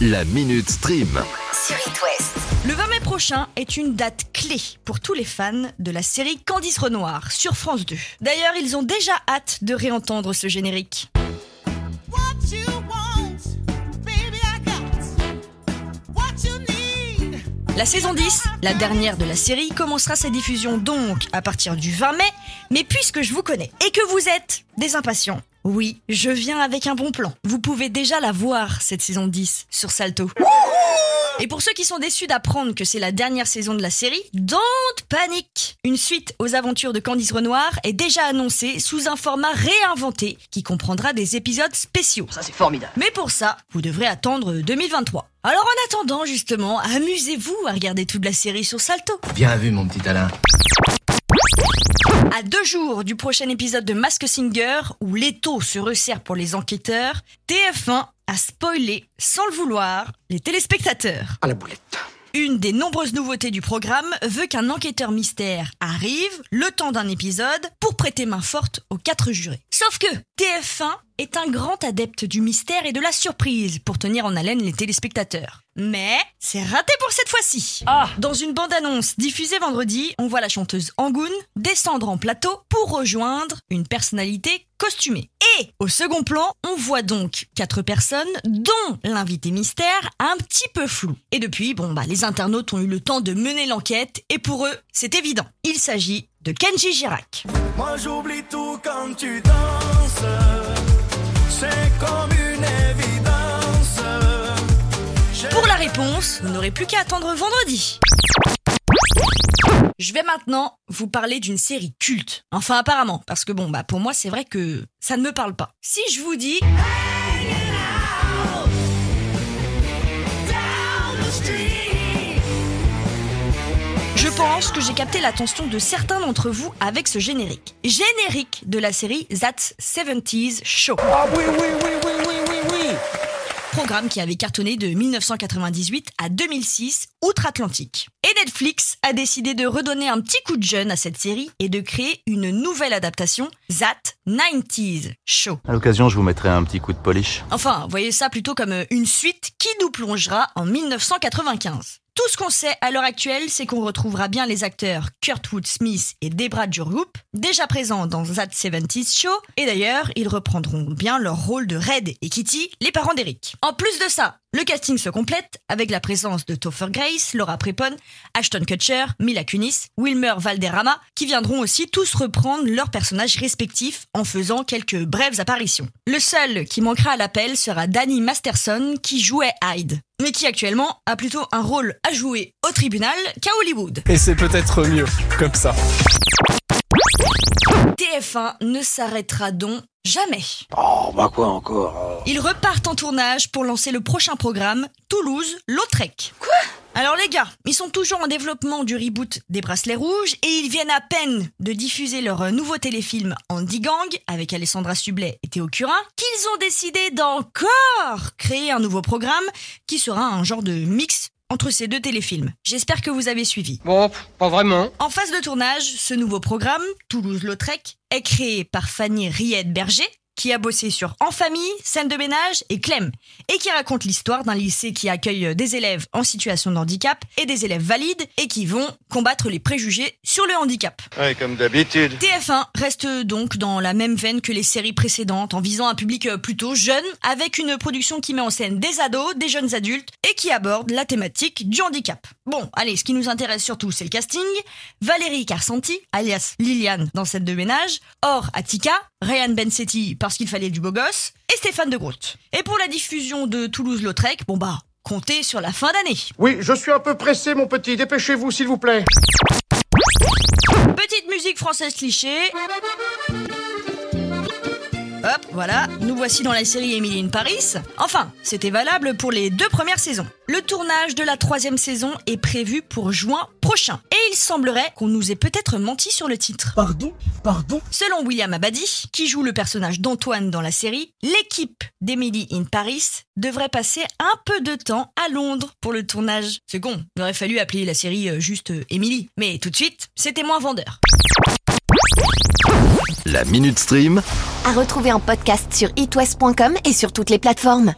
La Minute Stream. sur It West. Le 20 mai prochain est une date clé pour tous les fans de la série Candice Renoir sur France 2. D'ailleurs, ils ont déjà hâte de réentendre ce générique. What you want, baby, I got. What you need. La saison 10, la dernière de la série, commencera sa diffusion donc à partir du 20 mai. Mais puisque je vous connais et que vous êtes des impatients, oui, je viens avec un bon plan. Vous pouvez déjà la voir, cette saison 10, sur Salto. Et pour ceux qui sont déçus d'apprendre que c'est la dernière saison de la série, don't panique Une suite aux aventures de Candice Renoir est déjà annoncée sous un format réinventé qui comprendra des épisodes spéciaux. Ça, c'est formidable. Mais pour ça, vous devrez attendre 2023. Alors en attendant, justement, amusez-vous à regarder toute la série sur Salto. Bien vu, mon petit Alain. À deux jours du prochain épisode de Mask Singer, où l'étau se resserre pour les enquêteurs, TF1 a spoilé, sans le vouloir, les téléspectateurs. À la boulette. Une des nombreuses nouveautés du programme veut qu'un enquêteur mystère arrive, le temps d'un épisode, pour prêter main forte aux quatre jurés. Sauf que TF1 est un grand adepte du mystère et de la surprise pour tenir en haleine les téléspectateurs. Mais c'est raté pour cette fois-ci. Ah. Dans une bande-annonce diffusée vendredi, on voit la chanteuse Angoun descendre en plateau pour rejoindre une personnalité costumée. Et au second plan, on voit donc quatre personnes, dont l'invité mystère, un petit peu flou. Et depuis, bon bah les internautes ont eu le temps de mener l'enquête, et pour eux, c'est évident. Il s'agit de Kenji Girac. Moi j'oublie tout quand tu danses. C'est comme une évidence. Pour la réponse, vous n'aurez plus qu'à attendre vendredi. Je vais maintenant vous parler d'une série culte. Enfin apparemment, parce que bon, bah pour moi c'est vrai que ça ne me parle pas. Si je vous dis Je pense que j'ai capté l'attention de certains d'entre vous avec ce générique. Générique de la série That's 70s Show. Ah oui, oui, oui, oui, oui, oui, oui. Programme qui avait cartonné de 1998 à 2006 outre-Atlantique. Et Netflix a décidé de redonner un petit coup de jeune à cette série et de créer une nouvelle adaptation, That 90s Show. À l'occasion, je vous mettrai un petit coup de polish. Enfin, voyez ça plutôt comme une suite qui nous plongera en 1995. Tout ce qu'on sait à l'heure actuelle, c'est qu'on retrouvera bien les acteurs Kurtwood Smith et Debra Jurhoop, déjà présents dans That 70s Show, et d'ailleurs, ils reprendront bien leur rôle de Red et Kitty, les parents d'Eric. En plus de ça, le casting se complète avec la présence de Topher Grace, Laura Prepon, Ashton Kutcher, Mila Kunis, Wilmer Valderrama, qui viendront aussi tous reprendre leurs personnages respectifs en faisant quelques brèves apparitions. Le seul qui manquera à l'appel sera Danny Masterson, qui jouait Hyde, mais qui actuellement a plutôt un rôle à jouer au tribunal qu'à Hollywood. Et c'est peut-être mieux comme ça. TF1 ne s'arrêtera donc jamais. Oh, bah quoi encore Ils repartent en tournage pour lancer le prochain programme, Toulouse-Lautrec. Quoi? Alors les gars, ils sont toujours en développement du reboot des Bracelets Rouges et ils viennent à peine de diffuser leur nouveau téléfilm Andy Gang avec Alessandra Sublet et Théo Curin qu'ils ont décidé d'encore créer un nouveau programme qui sera un genre de mix entre ces deux téléfilms. J'espère que vous avez suivi. Bon, pas vraiment. En phase de tournage, ce nouveau programme, Toulouse-Lautrec, est créé par Fanny Riette-Berger, qui a bossé sur En famille, scène de ménage et Clem, et qui raconte l'histoire d'un lycée qui accueille des élèves en situation de handicap et des élèves valides et qui vont combattre les préjugés sur le handicap. Ouais, comme d'habitude. TF1 reste donc dans la même veine que les séries précédentes en visant un public euh, plutôt jeune avec une production qui met en scène des ados, des jeunes adultes et qui aborde la thématique du handicap. Bon, allez, ce qui nous intéresse surtout c'est le casting. Valérie Carsanti, alias Liliane dans cette de ménage, Or Attika, Ryan Bensetti parce qu'il fallait du beau gosse et Stéphane de Groot. Et pour la diffusion de Toulouse-Lautrec, bon bah, comptez sur la fin d'année. Oui, je suis un peu pressé, mon petit. Dépêchez-vous, s'il vous plaît. Petite musique française cliché. Hop, voilà, nous voici dans la série Emily in Paris. Enfin, c'était valable pour les deux premières saisons. Le tournage de la troisième saison est prévu pour juin prochain. Et il semblerait qu'on nous ait peut-être menti sur le titre. Pardon? Pardon? Selon William Abadi, qui joue le personnage d'Antoine dans la série, l'équipe d'Emily in Paris devrait passer un peu de temps à Londres pour le tournage. C'est con, il aurait fallu appeler la série euh, juste euh, Emily. Mais tout de suite, c'était moins vendeur. La Minute Stream. À retrouver en podcast sur itwest.com et sur toutes les plateformes.